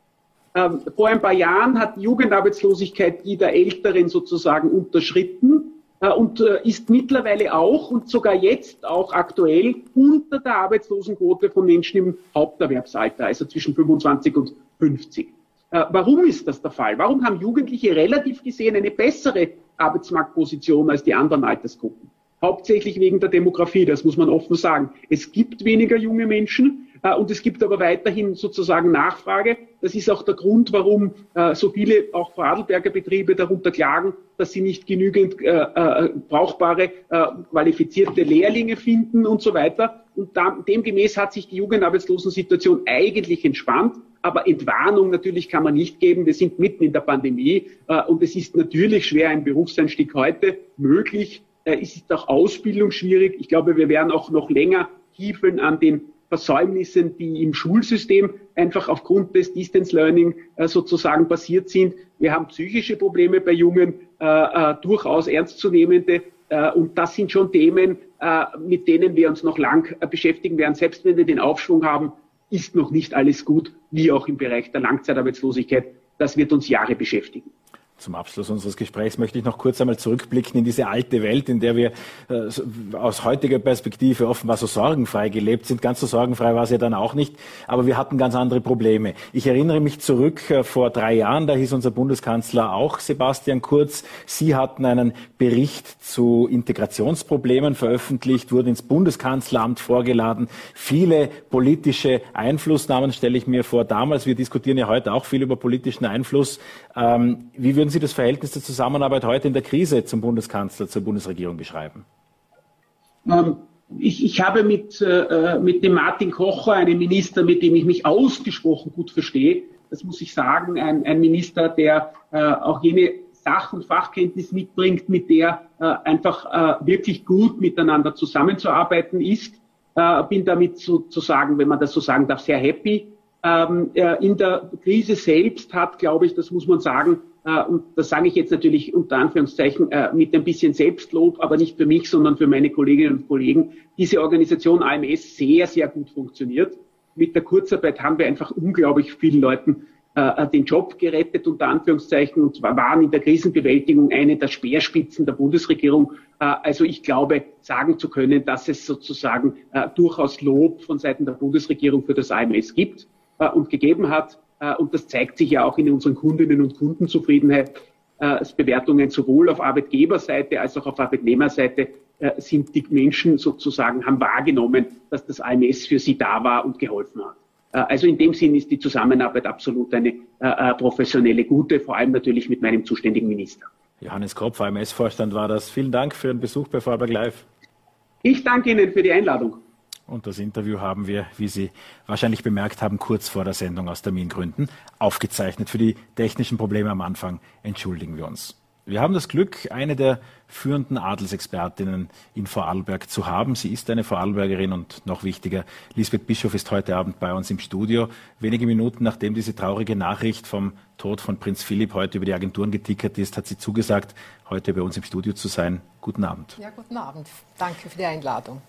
Ähm, vor ein paar Jahren hat die Jugendarbeitslosigkeit die der Älteren sozusagen unterschritten äh, und äh, ist mittlerweile auch und sogar jetzt auch aktuell unter der Arbeitslosenquote von Menschen im Haupterwerbsalter, also zwischen 25 und 50. Äh, warum ist das der Fall? Warum haben Jugendliche relativ gesehen eine bessere Arbeitsmarktposition als die anderen Altersgruppen? Hauptsächlich wegen der Demografie, das muss man offen sagen. Es gibt weniger junge Menschen, und es gibt aber weiterhin sozusagen Nachfrage. Das ist auch der Grund, warum äh, so viele auch Vorarlberger Betriebe darunter klagen, dass sie nicht genügend äh, brauchbare, qualifizierte Lehrlinge finden und so weiter. Und demgemäß hat sich die Jugendarbeitslosensituation eigentlich entspannt. Aber Entwarnung natürlich kann man nicht geben. Wir sind mitten in der Pandemie und es ist natürlich schwer, ein Berufseinstieg heute möglich. Es ist auch Ausbildung schwierig. Ich glaube, wir werden auch noch länger hiefeln an den Versäumnissen, die im Schulsystem einfach aufgrund des Distance Learning äh, sozusagen passiert sind. Wir haben psychische Probleme bei Jungen, äh, äh, durchaus ernstzunehmende. Äh, und das sind schon Themen, äh, mit denen wir uns noch lang äh, beschäftigen werden. Selbst wenn wir den Aufschwung haben, ist noch nicht alles gut, wie auch im Bereich der Langzeitarbeitslosigkeit. Das wird uns Jahre beschäftigen. Zum Abschluss unseres Gesprächs möchte ich noch kurz einmal zurückblicken in diese alte Welt, in der wir äh, aus heutiger Perspektive offenbar so sorgenfrei gelebt sind. Ganz so sorgenfrei war es ja dann auch nicht, aber wir hatten ganz andere Probleme. Ich erinnere mich zurück äh, vor drei Jahren, da hieß unser Bundeskanzler auch Sebastian Kurz. Sie hatten einen Bericht zu Integrationsproblemen veröffentlicht, wurden ins Bundeskanzleramt vorgeladen. Viele politische Einflussnahmen stelle ich mir vor. Damals, wir diskutieren ja heute auch viel über politischen Einfluss. Ähm, wie würden Sie das Verhältnis der Zusammenarbeit heute in der Krise zum Bundeskanzler, zur Bundesregierung beschreiben? Ähm, ich, ich, habe mit, äh, mit dem Martin Kocher, einem Minister, mit dem ich mich ausgesprochen gut verstehe, das muss ich sagen, ein, ein Minister, der äh, auch jene Sach- und Fachkenntnis mitbringt, mit der äh, einfach äh, wirklich gut miteinander zusammenzuarbeiten ist. Äh, bin damit sozusagen, wenn man das so sagen darf, sehr happy. Ähm, in der Krise selbst hat, glaube ich, das muss man sagen, äh, und das sage ich jetzt natürlich unter Anführungszeichen äh, mit ein bisschen Selbstlob, aber nicht für mich, sondern für meine Kolleginnen und Kollegen, diese Organisation AMS sehr, sehr gut funktioniert. Mit der Kurzarbeit haben wir einfach unglaublich vielen Leuten äh, den Job gerettet, unter Anführungszeichen, und waren in der Krisenbewältigung eine der Speerspitzen der Bundesregierung. Also ich glaube, sagen zu können, dass es sozusagen durchaus Lob von Seiten der Bundesregierung für das AMS gibt und gegeben hat. Äh, und das zeigt sich ja auch in unseren Kundinnen und Kundenzufriedenheit. Äh, Bewertungen sowohl auf Arbeitgeberseite als auch auf Arbeitnehmerseite äh, sind die Menschen sozusagen, haben wahrgenommen, dass das AMS für sie da war und geholfen hat. Also in dem Sinn ist die Zusammenarbeit absolut eine professionelle, gute, vor allem natürlich mit meinem zuständigen Minister. Johannes Kropf, AMS-Vorstand war das. Vielen Dank für den Besuch bei Vorarlberg Live. Ich danke Ihnen für die Einladung. Und das Interview haben wir, wie Sie wahrscheinlich bemerkt haben, kurz vor der Sendung aus Termingründen aufgezeichnet. Für die technischen Probleme am Anfang entschuldigen wir uns. Wir haben das Glück, eine der führenden Adelsexpertinnen in Vorarlberg zu haben. Sie ist eine Vorarlbergerin und noch wichtiger, Lisbeth Bischof ist heute Abend bei uns im Studio. Wenige Minuten nachdem diese traurige Nachricht vom Tod von Prinz Philipp heute über die Agenturen getickert ist, hat sie zugesagt, heute bei uns im Studio zu sein. Guten Abend. Ja, guten Abend. Danke für die Einladung.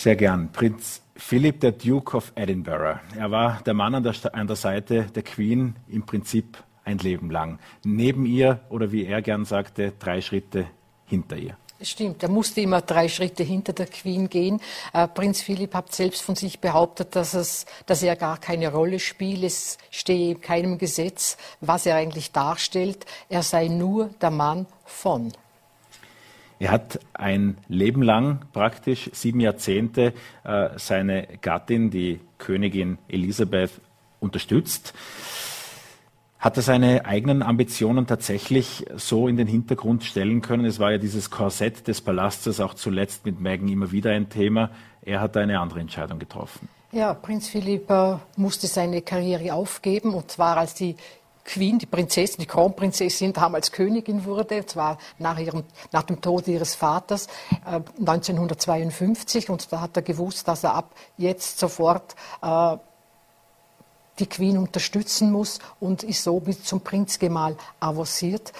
Sehr gern. Prinz Philip, der Duke of Edinburgh. Er war der Mann an der, an der Seite der Queen im Prinzip ein Leben lang. Neben ihr oder wie er gern sagte, drei Schritte hinter ihr. Stimmt, er musste immer drei Schritte hinter der Queen gehen. Äh, Prinz Philipp hat selbst von sich behauptet, dass, es, dass er gar keine Rolle spiele. Es stehe in keinem Gesetz, was er eigentlich darstellt. Er sei nur der Mann von. Er hat ein Leben lang, praktisch sieben Jahrzehnte, äh, seine Gattin, die Königin Elisabeth, unterstützt. Hat er seine eigenen Ambitionen tatsächlich so in den Hintergrund stellen können? Es war ja dieses Korsett des Palastes auch zuletzt mit Meghan immer wieder ein Thema. Er hat eine andere Entscheidung getroffen. Ja, Prinz Philipp musste seine Karriere aufgeben und zwar als die Queen, die Prinzessin, die Kronprinzessin damals Königin wurde, zwar nach, ihrem, nach dem Tod ihres Vaters äh, 1952 und da hat er gewusst, dass er ab jetzt sofort äh, die Queen unterstützen muss und ist so bis zum Prinzgemahl avanciert.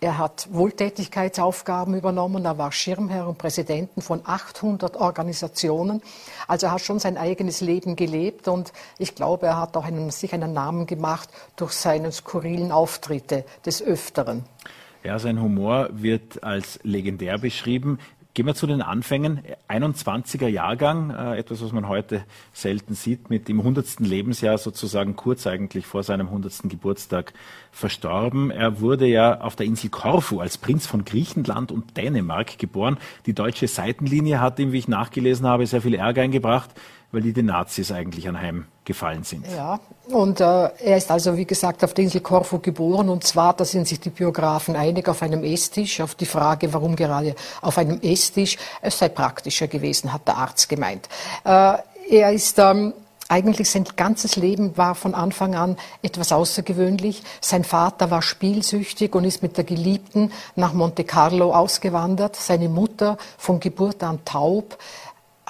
Er hat Wohltätigkeitsaufgaben übernommen, er war Schirmherr und Präsidenten von 800 Organisationen. Also er hat schon sein eigenes Leben gelebt und ich glaube, er hat auch einen, sich einen Namen gemacht durch seine skurrilen Auftritte des Öfteren. Ja, sein Humor wird als legendär beschrieben. Gehen wir zu den Anfängen. 21er Jahrgang, äh, etwas, was man heute selten sieht, mit dem 100. Lebensjahr sozusagen kurz eigentlich vor seinem 100. Geburtstag verstorben. Er wurde ja auf der Insel Korfu als Prinz von Griechenland und Dänemark geboren. Die deutsche Seitenlinie hat ihm, wie ich nachgelesen habe, sehr viel Ärger eingebracht weil die den Nazis eigentlich anheimgefallen sind. Ja, und äh, er ist also, wie gesagt, auf der Insel Korfu geboren. Und zwar, da sind sich die Biografen einig, auf einem Esstisch, auf die Frage, warum gerade auf einem Esstisch. Es sei praktischer gewesen, hat der Arzt gemeint. Äh, er ist... Ähm, eigentlich sein ganzes Leben war von Anfang an etwas außergewöhnlich. Sein Vater war spielsüchtig und ist mit der Geliebten nach Monte Carlo ausgewandert. Seine Mutter von Geburt an taub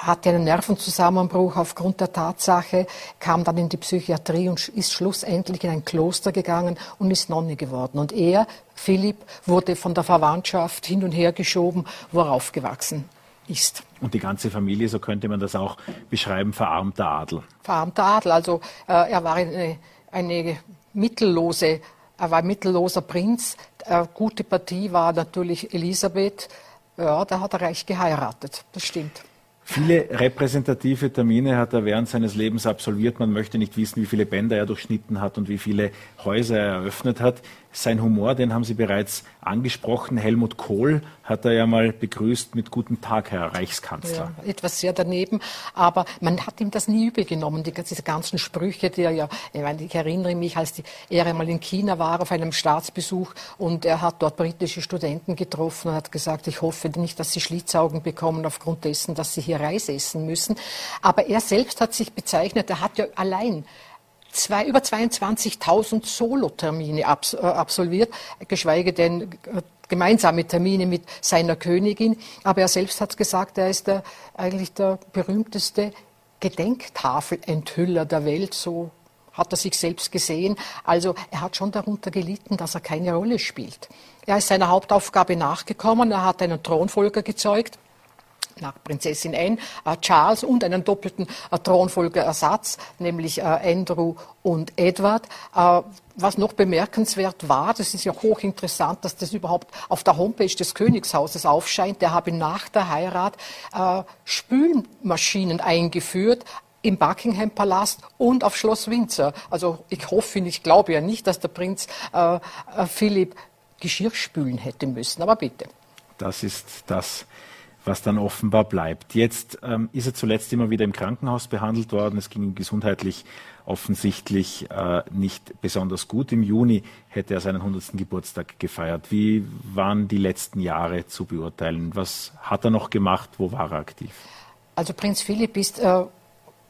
hatte einen Nervenzusammenbruch aufgrund der Tatsache, kam dann in die Psychiatrie und ist schlussendlich in ein Kloster gegangen und ist Nonne geworden. Und er, Philipp, wurde von der Verwandtschaft hin und her geschoben, wo er aufgewachsen ist. Und die ganze Familie, so könnte man das auch beschreiben, verarmter Adel. Verarmter Adel, also äh, er war eine, eine mittellose, er war ein mittelloser Prinz. Äh, gute Partie war natürlich Elisabeth. Ja, da hat er reich geheiratet, das stimmt. Viele repräsentative Termine hat er während seines Lebens absolviert. Man möchte nicht wissen, wie viele Bänder er durchschnitten hat und wie viele Häuser er eröffnet hat. Sein Humor, den haben Sie bereits angesprochen. Helmut Kohl hat er ja mal begrüßt mit Guten Tag, Herr Reichskanzler. Ja, etwas sehr daneben, aber man hat ihm das nie übel genommen, die, diese ganzen Sprüche, die er ja, ich, meine, ich erinnere mich, als die, er einmal in China war auf einem Staatsbesuch und er hat dort britische Studenten getroffen und hat gesagt, ich hoffe nicht, dass sie Schlitzaugen bekommen aufgrund dessen, dass sie hier Reis essen müssen. Aber er selbst hat sich bezeichnet, er hat ja allein zwei, über 22.000 Solotermine abs, äh, absolviert, geschweige denn äh, gemeinsame Termine mit seiner Königin. Aber er selbst hat gesagt, er ist der, eigentlich der berühmteste Gedenktafelenthüller der Welt, so hat er sich selbst gesehen. Also er hat schon darunter gelitten, dass er keine Rolle spielt. Er ist seiner Hauptaufgabe nachgekommen, er hat einen Thronfolger gezeugt nach Prinzessin Anne, äh, Charles und einen doppelten äh, Thronfolgerersatz, nämlich äh, Andrew und Edward. Was noch bemerkenswert war, das ist ja hochinteressant, dass das überhaupt auf der Homepage des Königshauses aufscheint, der habe nach der Heirat Spülmaschinen eingeführt, im Buckingham Palast und auf Schloss Windsor. Also ich hoffe, ich glaube ja nicht, dass der Prinz äh, Philipp Geschirr spülen hätte müssen, aber bitte. Das ist das was dann offenbar bleibt. Jetzt ähm, ist er zuletzt immer wieder im Krankenhaus behandelt worden. Es ging ihm gesundheitlich offensichtlich äh, nicht besonders gut. Im Juni hätte er seinen 100. Geburtstag gefeiert. Wie waren die letzten Jahre zu beurteilen? Was hat er noch gemacht? Wo war er aktiv? Also Prinz Philipp ist äh,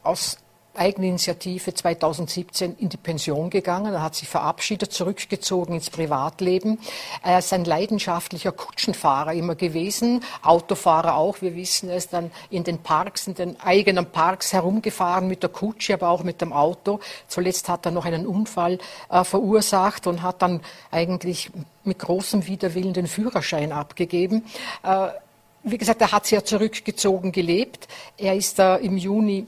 aus Eigeninitiative 2017 in die Pension gegangen. Er hat sich verabschiedet, zurückgezogen ins Privatleben. Er ist ein leidenschaftlicher Kutschenfahrer immer gewesen, Autofahrer auch. Wir wissen, er ist dann in den Parks, in den eigenen Parks herumgefahren mit der Kutsche, aber auch mit dem Auto. Zuletzt hat er noch einen Unfall äh, verursacht und hat dann eigentlich mit großem Widerwillen den Führerschein abgegeben. Äh, wie gesagt, er hat sehr zurückgezogen gelebt. Er ist äh, im Juni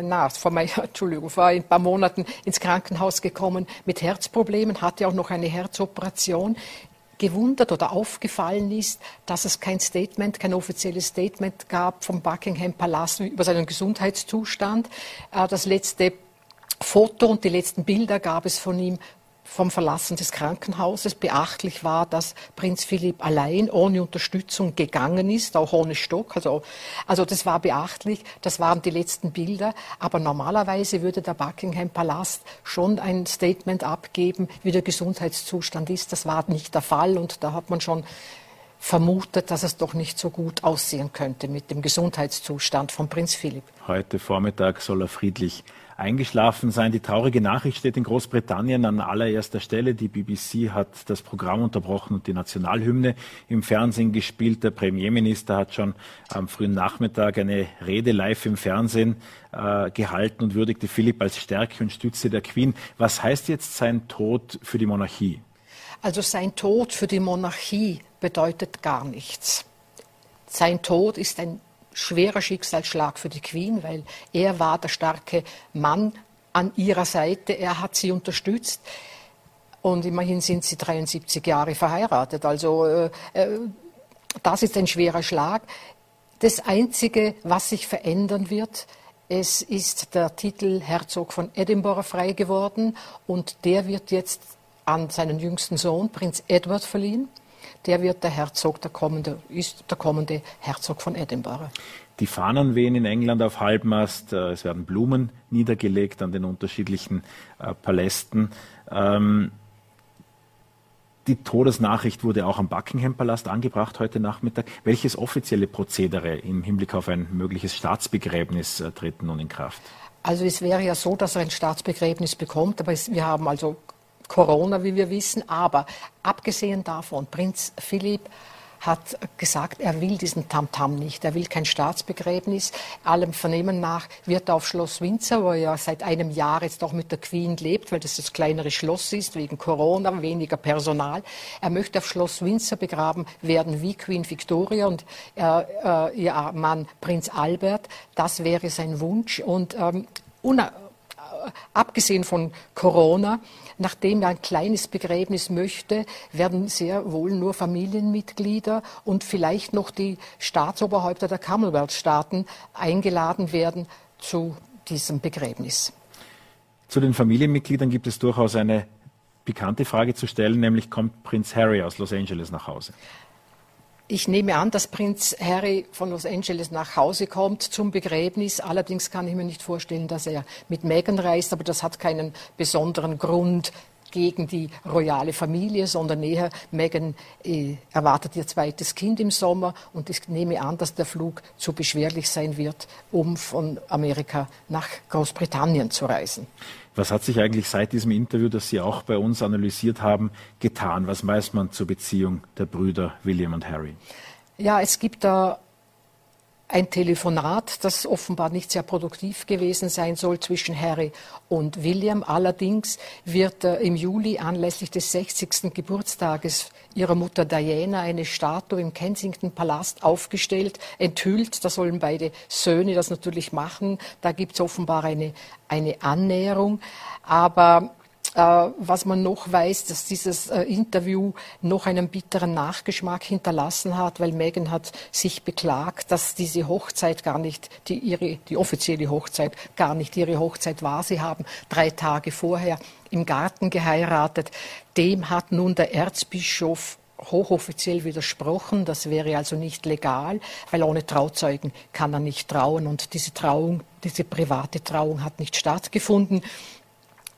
na, vor, Entschuldigung, vor ein paar Monaten ins Krankenhaus gekommen mit Herzproblemen, hatte auch noch eine Herzoperation. Gewundert oder aufgefallen ist, dass es kein Statement, kein offizielles Statement gab vom Buckingham Palast über seinen Gesundheitszustand. Äh, das letzte Foto und die letzten Bilder gab es von ihm vom Verlassen des Krankenhauses. Beachtlich war, dass Prinz Philipp allein ohne Unterstützung gegangen ist, auch ohne Stock. Also, also das war beachtlich. Das waren die letzten Bilder. Aber normalerweise würde der Buckingham Palast schon ein Statement abgeben, wie der Gesundheitszustand ist. Das war nicht der Fall und da hat man schon vermutet, dass es doch nicht so gut aussehen könnte mit dem Gesundheitszustand von Prinz Philipp. Heute Vormittag soll er friedlich eingeschlafen sein. Die traurige Nachricht steht in Großbritannien an allererster Stelle. Die BBC hat das Programm unterbrochen und die Nationalhymne im Fernsehen gespielt. Der Premierminister hat schon am frühen Nachmittag eine Rede live im Fernsehen äh, gehalten und würdigte Philipp als Stärke und Stütze der Queen. Was heißt jetzt sein Tod für die Monarchie? Also sein Tod für die Monarchie bedeutet gar nichts. Sein Tod ist ein schwerer Schicksalsschlag für die Queen, weil er war der starke Mann an ihrer Seite. Er hat sie unterstützt. Und immerhin sind sie 73 Jahre verheiratet. Also äh, äh, das ist ein schwerer Schlag. Das Einzige, was sich verändern wird, es ist der Titel Herzog von Edinburgh frei geworden und der wird jetzt an seinen jüngsten Sohn, Prinz Edward, verliehen der wird der Herzog, der kommende, ist der kommende Herzog von Edinburgh. Die Fahnen wehen in England auf Halbmast, äh, es werden Blumen niedergelegt an den unterschiedlichen äh, Palästen. Ähm, die Todesnachricht wurde auch am Buckingham Palast angebracht heute Nachmittag. Welches offizielle Prozedere im Hinblick auf ein mögliches Staatsbegräbnis äh, tritt nun in Kraft? Also es wäre ja so, dass er ein Staatsbegräbnis bekommt, aber es, wir haben also Corona, wie wir wissen. Aber abgesehen davon, Prinz Philipp hat gesagt, er will diesen Tamtam -Tam nicht. Er will kein Staatsbegräbnis. Allem Vernehmen nach wird er auf Schloss Windsor, wo er seit einem Jahr jetzt auch mit der Queen lebt, weil das das kleinere Schloss ist, wegen Corona, weniger Personal. Er möchte auf Schloss Windsor begraben werden wie Queen Victoria und äh, äh, ihr Mann Prinz Albert. Das wäre sein Wunsch. Und ähm, abgesehen von Corona, nachdem er ein kleines Begräbnis möchte, werden sehr wohl nur Familienmitglieder und vielleicht noch die Staatsoberhäupter der Commonwealth-Staaten eingeladen werden zu diesem Begräbnis. Zu den Familienmitgliedern gibt es durchaus eine pikante Frage zu stellen, nämlich kommt Prinz Harry aus Los Angeles nach Hause? Ich nehme an, dass Prinz Harry von Los Angeles nach Hause kommt zum Begräbnis. Allerdings kann ich mir nicht vorstellen, dass er mit Meghan reist, aber das hat keinen besonderen Grund gegen die royale Familie, sondern eher Meghan äh, erwartet ihr zweites Kind im Sommer und ich nehme an, dass der Flug zu beschwerlich sein wird, um von Amerika nach Großbritannien zu reisen. Was hat sich eigentlich seit diesem Interview, das Sie auch bei uns analysiert haben, getan? Was weiß man zur Beziehung der Brüder William und Harry? Ja, es gibt da ein Telefonat, das offenbar nicht sehr produktiv gewesen sein soll zwischen Harry und William. Allerdings wird äh, im Juli anlässlich des 60. Geburtstages ihrer Mutter Diana eine Statue im Kensington Palast aufgestellt, enthüllt. Da sollen beide Söhne das natürlich machen. Da gibt es offenbar eine, eine Annäherung. Aber was man noch weiß, dass dieses äh, Interview noch einen bitteren Nachgeschmack hinterlassen hat, weil Megan hat sich beklagt, dass diese Hochzeit gar nicht, die, ihre, die offizielle Hochzeit gar nicht ihre Hochzeit war. Sie haben drei Tage vorher im Garten geheiratet. Dem hat nun der Erzbischof hochoffiziell widersprochen. Das wäre also nicht legal, weil ohne Trauzeugen kann er nicht trauen und diese Trauung, diese private Trauung hat nicht stattgefunden.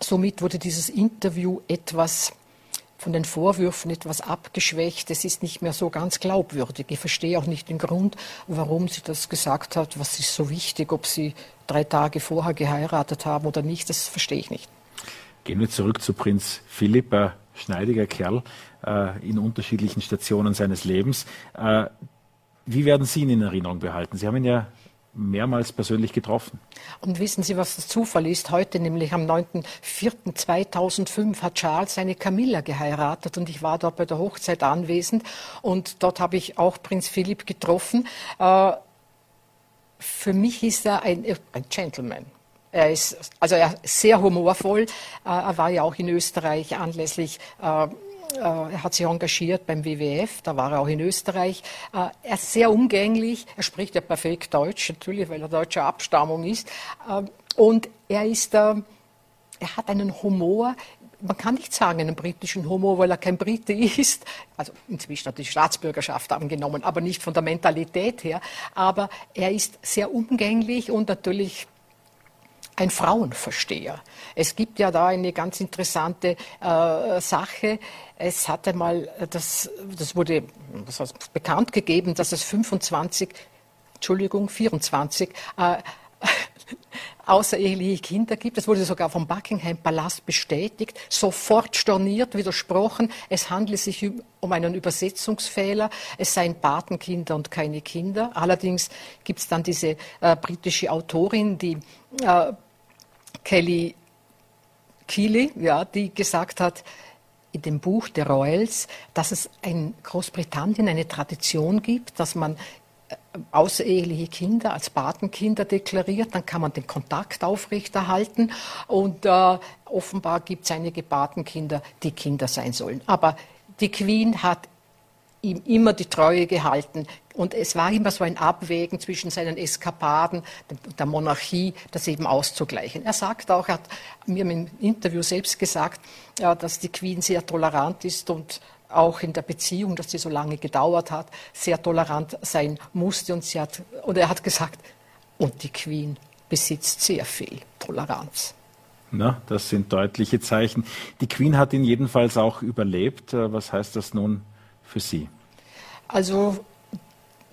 Somit wurde dieses Interview etwas von den Vorwürfen etwas abgeschwächt. Es ist nicht mehr so ganz glaubwürdig. Ich verstehe auch nicht den Grund, warum sie das gesagt hat. Was ist so wichtig, ob sie drei Tage vorher geheiratet haben oder nicht, das verstehe ich nicht. Gehen wir zurück zu Prinz Philipp, ein schneidiger Kerl äh, in unterschiedlichen Stationen seines Lebens. Äh, wie werden Sie ihn in Erinnerung behalten? Sie haben ihn ja mehrmals persönlich getroffen. Und wissen Sie, was der Zufall ist? Heute, nämlich am 9.4.2005, hat Charles seine Camilla geheiratet und ich war dort bei der Hochzeit anwesend und dort habe ich auch Prinz Philipp getroffen. Äh, für mich ist er ein, ein Gentleman. Er ist also er sehr humorvoll. Äh, er war ja auch in Österreich anlässlich äh, er hat sich engagiert beim WWF, da war er auch in Österreich. Er ist sehr umgänglich, er spricht ja perfekt Deutsch, natürlich, weil er deutscher Abstammung ist. Und er ist, er hat einen Humor, man kann nicht sagen einen britischen Humor, weil er kein Brite ist. Also inzwischen hat er die Staatsbürgerschaft angenommen, aber nicht von der Mentalität her. Aber er ist sehr umgänglich und natürlich ein Frauenversteher. Es gibt ja da eine ganz interessante äh, Sache. Es hatte mal, das, das wurde das heißt, bekannt gegeben, dass es 25, Entschuldigung, 24 äh, außereheliche Kinder gibt. Das wurde sogar vom Buckingham Palast bestätigt, sofort storniert, widersprochen. Es handle sich um einen Übersetzungsfehler. Es seien Patenkinder und keine Kinder. Allerdings gibt es dann diese äh, britische Autorin, die äh, Kelly Keeley, ja, die gesagt hat, in dem Buch der Royals, dass es in Großbritannien eine Tradition gibt, dass man außereheliche Kinder als Patenkinder deklariert, dann kann man den Kontakt aufrechterhalten und äh, offenbar gibt es einige Patenkinder, die Kinder sein sollen. Aber die Queen hat ihm immer die Treue gehalten. Und es war immer so ein Abwägen zwischen seinen Eskapaden, der Monarchie, das eben auszugleichen. Er sagt auch, er hat mir im Interview selbst gesagt, dass die Queen sehr tolerant ist und auch in der Beziehung, dass sie so lange gedauert hat, sehr tolerant sein musste. Und, sie hat, und er hat gesagt, und die Queen besitzt sehr viel Toleranz. Na, das sind deutliche Zeichen. Die Queen hat ihn jedenfalls auch überlebt. Äh, was heißt das nun für Sie? Also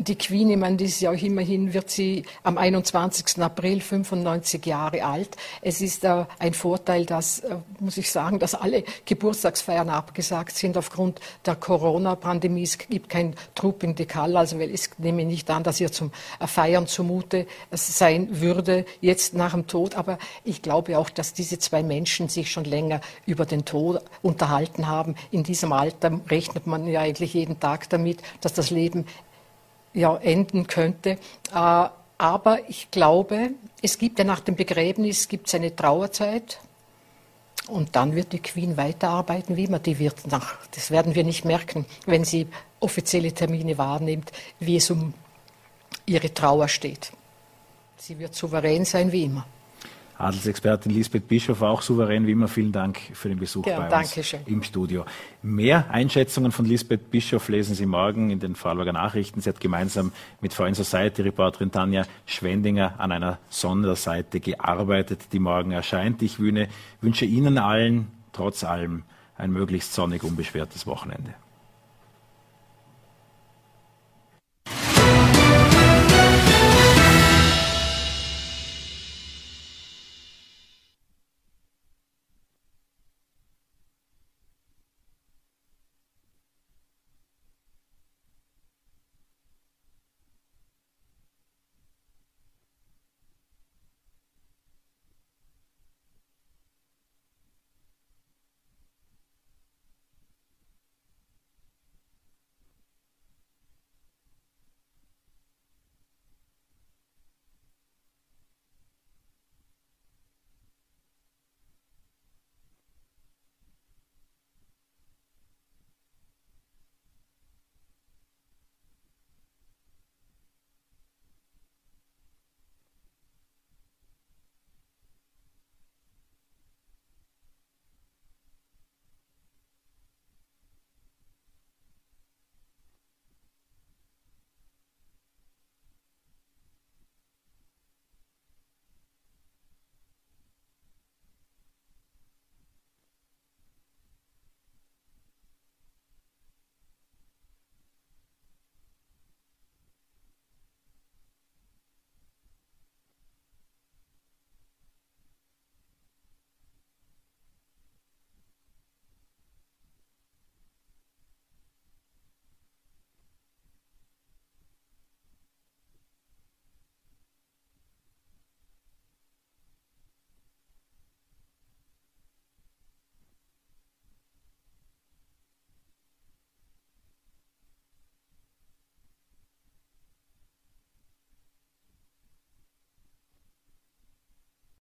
die Queen, ich meine, die ist ja auch immerhin, wird sie am 21. April 95 Jahre alt. Es ist äh, ein Vorteil, dass, äh, muss ich sagen, dass alle Geburtstagsfeiern abgesagt sind aufgrund der Corona-Pandemie. Es gibt kein Trooping de Call, also weil ich nehme nicht an, dass ihr zum äh, Feiern zumute sein würde, jetzt nach dem Tod. Aber ich glaube auch, dass diese zwei Menschen sich schon länger über den Tod unterhalten haben. In diesem Alter rechnet man ja eigentlich jeden Tag damit, dass das Leben ja, enden könnte. Äh, aber ich glaube, es gibt ja nach dem Begräbnis gibt's eine Trauerzeit. Und dann wird die Queen weiterarbeiten, wie immer die wird. Nach, das werden wir nicht merken, wenn sie offizielle Termine wahrnimmt, wie es um ihre Trauer steht. Sie wird souverän sein, wie immer. Adelsexpertin Lisbeth Bischof, auch souverän wie immer. Vielen Dank für den Besuch ja, bei uns schön. im Studio. Mehr Einschätzungen von Lisbeth Bischof lesen Sie morgen in den Vorarlberger Nachrichten. Sie hat gemeinsam mit Foreign Society Reporterin Tanja Schwendinger an einer Sonderseite gearbeitet, die morgen erscheint. Ich wünsche Ihnen allen trotz allem ein möglichst sonnig unbeschwertes Wochenende.